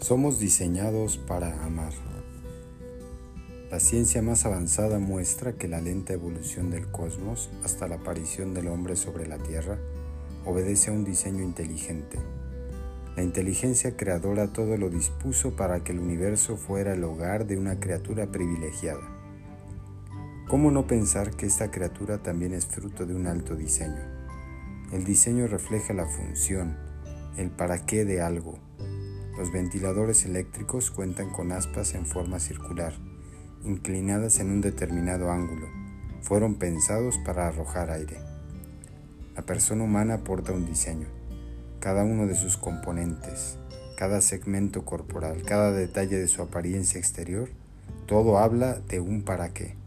Somos diseñados para amar. La ciencia más avanzada muestra que la lenta evolución del cosmos hasta la aparición del hombre sobre la Tierra obedece a un diseño inteligente. La inteligencia creadora todo lo dispuso para que el universo fuera el hogar de una criatura privilegiada. ¿Cómo no pensar que esta criatura también es fruto de un alto diseño? El diseño refleja la función, el para qué de algo, los ventiladores eléctricos cuentan con aspas en forma circular, inclinadas en un determinado ángulo. Fueron pensados para arrojar aire. La persona humana aporta un diseño. Cada uno de sus componentes, cada segmento corporal, cada detalle de su apariencia exterior, todo habla de un para qué.